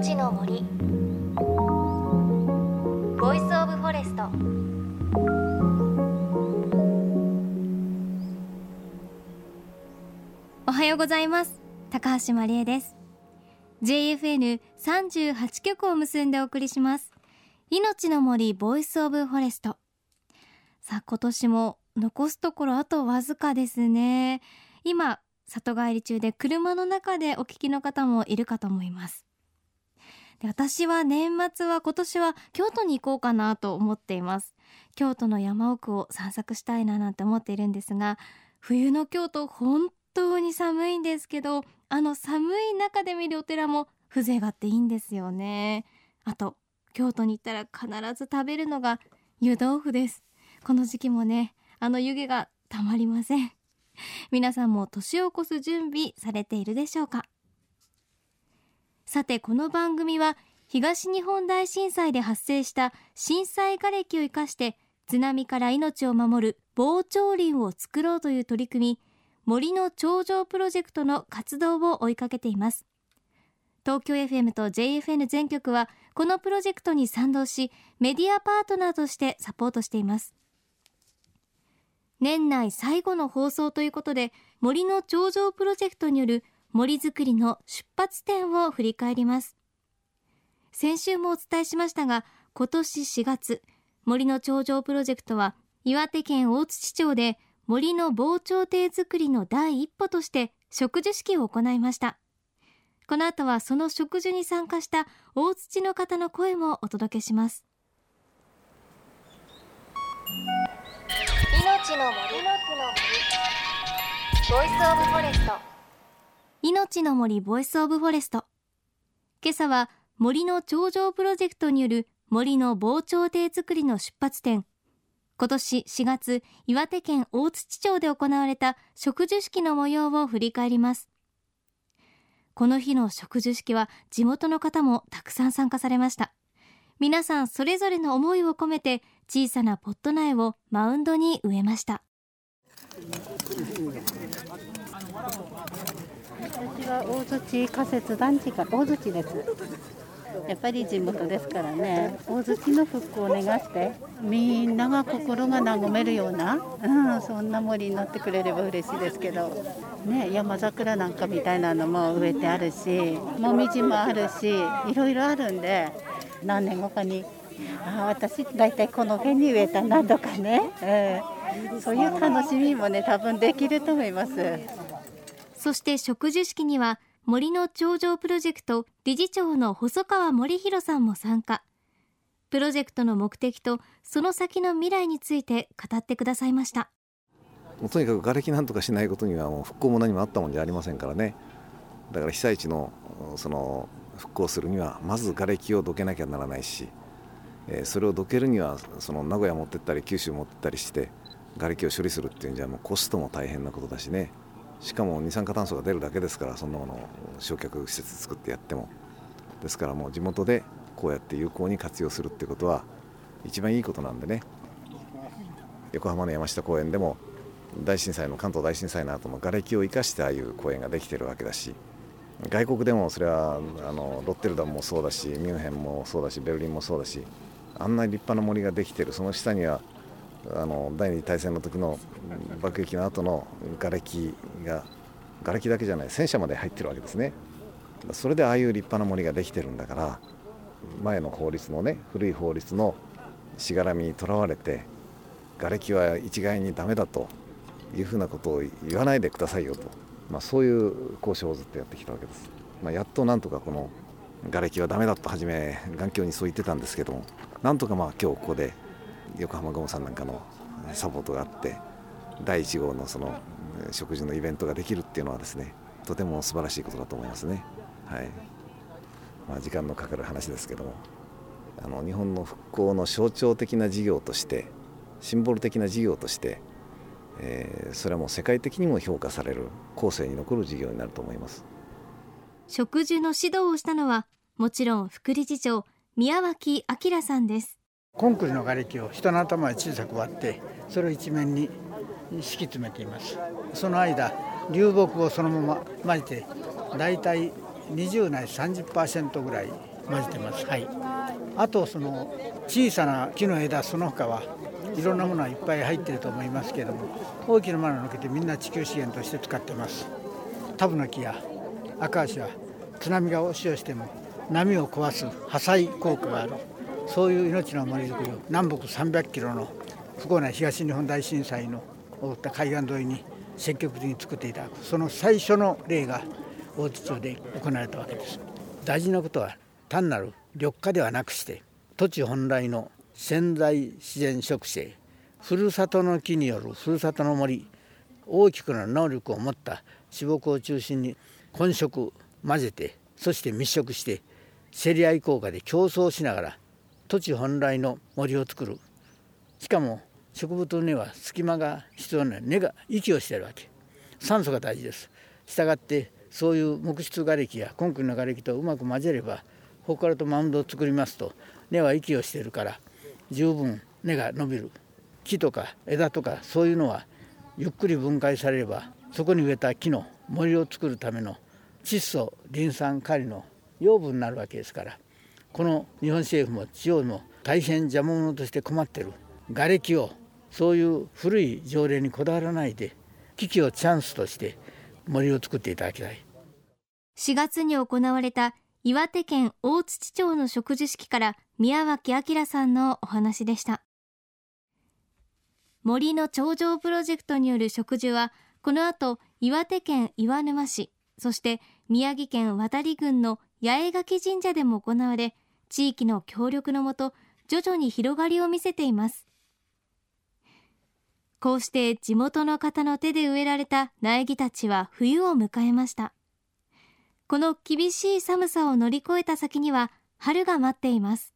いのちの森。 Voice of Forest。おはようございます。高橋万里恵です。JFN38 局を結んでお送りします。いのちの森 Voice of Forest。さあ今年も残すところあとわずかですね。今里帰り中で車の中でお聞きの方もいるかと思います。で私は年末は今年は京都に行こうかなと思っています。京都の山奥を散策したいななんて思っているんですが冬の京都本当に寒いんですけどあの寒い中で見るお寺も風情があっていいんですよね。あと京都に行ったら必ず食べるのが湯豆腐です。この時期もねあの湯気がたまりません。皆さんも年を越す準備されているでしょうか？さてこの番組は東日本大震災で発生した震災瓦礫を生かして津波から命を守る防潮林を作ろうという取り組み森の頂上プロジェクトの活動を追いかけています東京 FM と JFN 全局はこのプロジェクトに賛同しメディアパートナーとしてサポートしています年内最後の放送ということで森の頂上プロジェクトによる森づくりの出発点を振り返ります。先週もお伝えしましたが今年4月森の頂上プロジェクトは岩手県大槌町で森の防潮堤づくりの第一歩として植樹式を行いました。この後はその植樹に参加した大槌の方の声もお届けします。いのちの森 Voice of Forest。いのちの森 Voice of Forest。今朝は森の長城プロジェクトによる森の防潮堤作りの出発点。今年4月岩手県大槌町で行われた植樹式の模様を振り返ります。この日の植樹式は地元の方もたくさん参加されました。皆さんそれぞれの思いを込めて小さなポット苗をマウンドに植えました。私は大槌仮設団地が大槌です。やっぱり地元ですからね。大槌の復興を願ってみんなが心が和めるような、うん、そんな森になってくれれば嬉しいですけど、ね、山桜なんかみたいなのも植えてあるしもみじもあるしいろいろあるんで何年後かにあ私大体この辺に植えたなとかね、えー、そういう楽しみもね多分できると思います。そして植樹式には森の頂上プロジェクト理事長の細川森弘さんも参加。プロジェクトの目的とその先の未来について語ってくださいました。とにかく瓦礫なんとかしないことにはもう復興も何もあったもんじゃありませんからね。だから被災地のその復興するにはまず瓦礫をどけなきゃならないし、それをどけるにはその名古屋持ってったり九州持ってったりして瓦礫を処理するっていうんじゃもうコストも大変なことだしね。しかも二酸化炭素が出るだけですからそんなものを焼却施設作ってやっても。ですからもう地元でこうやって有効に活用するってことは一番いいことなんでね。横浜の山下公園でも大震災の関東大震災の後の瓦礫を生かしてああいう公園ができてるわけだし外国でもそれはあのロッテルダムもそうだしミュンヘンもそうだしベルリンもそうだしあんな立派な森ができてる。その下にはあの第二次大戦の時の爆撃の後の瓦礫が瓦礫だけじゃない戦車まで入ってるわけですね。それでああいう立派な森ができてるんだから前の法律のね古い法律のしがらみにとらわれて瓦礫は一概にダメだというふうなことを言わないでくださいよと。まあ、そういう交渉をずっとやってきたわけです、まあ、やっとなんとかこの瓦礫はダメだと初め眼鏡にそう言ってたんですけどもなんとかまあ今日ここで横浜ゴムさんなんかのサポートがあって第1号のその食事のイベントができるっていうのはですねとても素晴らしいことだと思いますね。はい。まあ、時間のかかる話ですけどもあの日本の復興の象徴的な事業としてシンボル的な事業としてえー、それはもう世界的にも評価される後世に残る事業になると思います。植樹の指導をしたのはもちろん副理事長宮脇明さんです。コンクリの瓦礫を人の頭へ小さく割ってそれを一面に敷き詰めています。その間流木をそのまま巻いてだいたい20ない30%ぐらい混ぜてます。はい。あとその小さな木の枝その他はいろんなものはいっぱい入ってると思いますけれども大きなものを抜けてみんな地球資源として使ってます。タブの木や赤石は津波が押し寄しても波を壊す破砕効果があるそういう命の森づくりを南北300キロの不幸な東日本大震災の覆った海岸沿いに積極的に作っていただくその最初の例が大津町で行われたわけです。大事なことは単なる緑化ではなくして土地本来の潜在自然植生ふるさとの木によるふるさとの森大きくな能力を持った脂木を中心に混植混ぜてそして密植して競り合い効果で競争しながら土地本来の森を作る。しかも植物には隙間が必要な根が息をしてるわけ。酸素が大事です。したがってそういう木質瓦礫やコンクリの瓦礫とうまく混ぜればここからとマウンドを作りますと根は息をしてるから十分根が伸びる。木とか枝とかそういうのはゆっくり分解されればそこに植えた木の森を作るための窒素リン酸カリの養分になるわけですから。この日本政府も地方も大変邪魔者として困ってる瓦礫をそういう古い条例にこだわらないで危機をチャンスとして森を作っていただきたい。4月に行われた岩手県大槌町の植樹式から宮脇明さんのお話でした。森の頂上プロジェクトによる植樹はこの後岩手県岩沼市そして宮城県渡郡の八重垣神社でも行われ地域の協力のもと徐々に広がりを見せています。こうして地元の方の手で植えられた苗木たちは冬を迎えました。この厳しい寒さを乗り越えた先には春が待っています。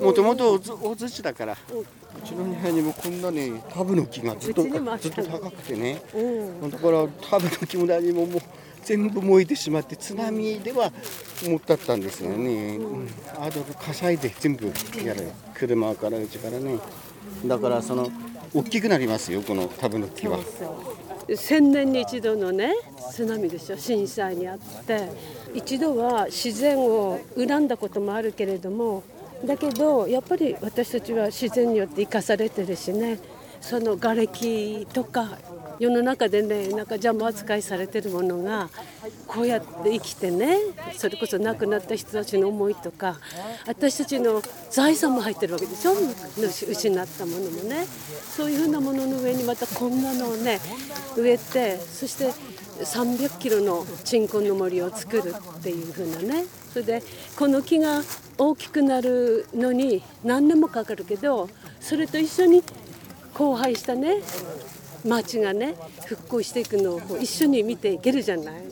もともと大槌だからうちの庭にもこんなねタブの木がずっとずっと高くてね。だからタブの木も何ももう全部燃えてしまって津波では持ったったんですよね、うん、あと火災で全部やる車からうちからね。だからその大きくなりますよこのタブの木は。千年に一度のね津波でしょ震災にあって。一度は自然を恨んだこともあるけれどもだけどやっぱり私たちは自然によって生かされてるしね。その瓦礫とか世の中でねなんか邪魔扱いされてるものがこうやって生きてねそれこそ亡くなった人たちの思いとか私たちの財産も入ってるわけでしょ？失ったものもね。そういうふうなものの上にまたこんなのをね植えてそして300キロの鎮魂の森を作るっていうふうなね。それでこの木が大きくなるのに何年もかかるけどそれと一緒に荒廃したね町がね復興していくのを一緒に見ていけるじゃない。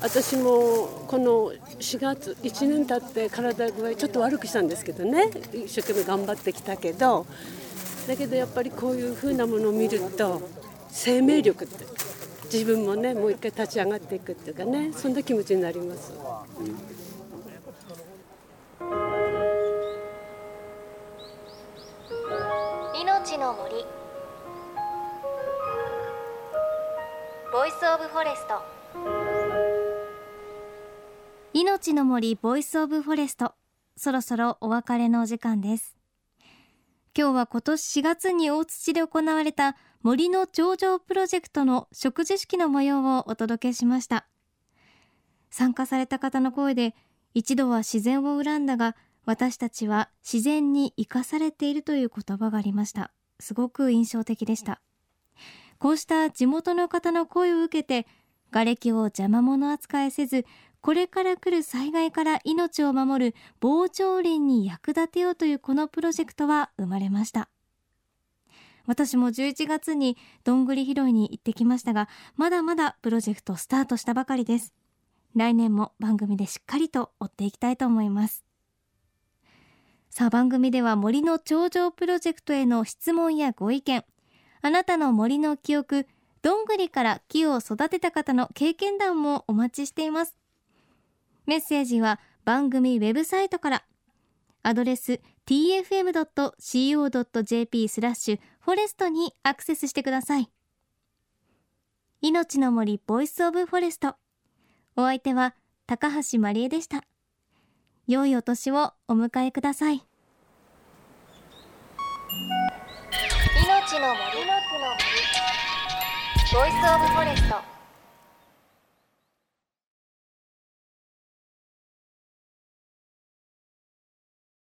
私もこの4月1年経って体具合ちょっと悪くしたんですけどね。一生懸命頑張ってきたけど。だけどやっぱりこういうふうなものを見ると生命力って自分もねもう一回立ち上がっていくっていうかね。そんな気持ちになります。いのちの森。 Voice of Forest。いのちの森 Voice of Forest。そろそろお別れのお時間です。今日は今年4月に大槌で行われた森の長城プロジェクトの植樹式の模様をお届けしました。参加された方の声で一度は自然を恨んだが私たちは自然に生かされているという言葉がありました。すごく印象的でした。こうした地元の方の声を受けて瓦礫を邪魔者扱いせずこれから来る災害から命を守る防潮林に役立てようというこのプロジェクトは生まれました。私も11月にどんぐり拾いに行ってきましたがまだまだプロジェクトスタートしたばかりです。来年も番組でしっかりと追っていきたいと思います。さあ番組では森の頂上プロジェクトへの質問やご意見あなたの森の記憶どんぐりから木を育てた方の経験談もお待ちしています。メッセージは番組ウェブサイトから。アドレス tfm.co.jp スラッシュフォレストにアクセスしてください。いのちの森 Voice of Forest。お相手は高橋万里恵でした。良いお年をお迎えください。の森。 Voice of Forest。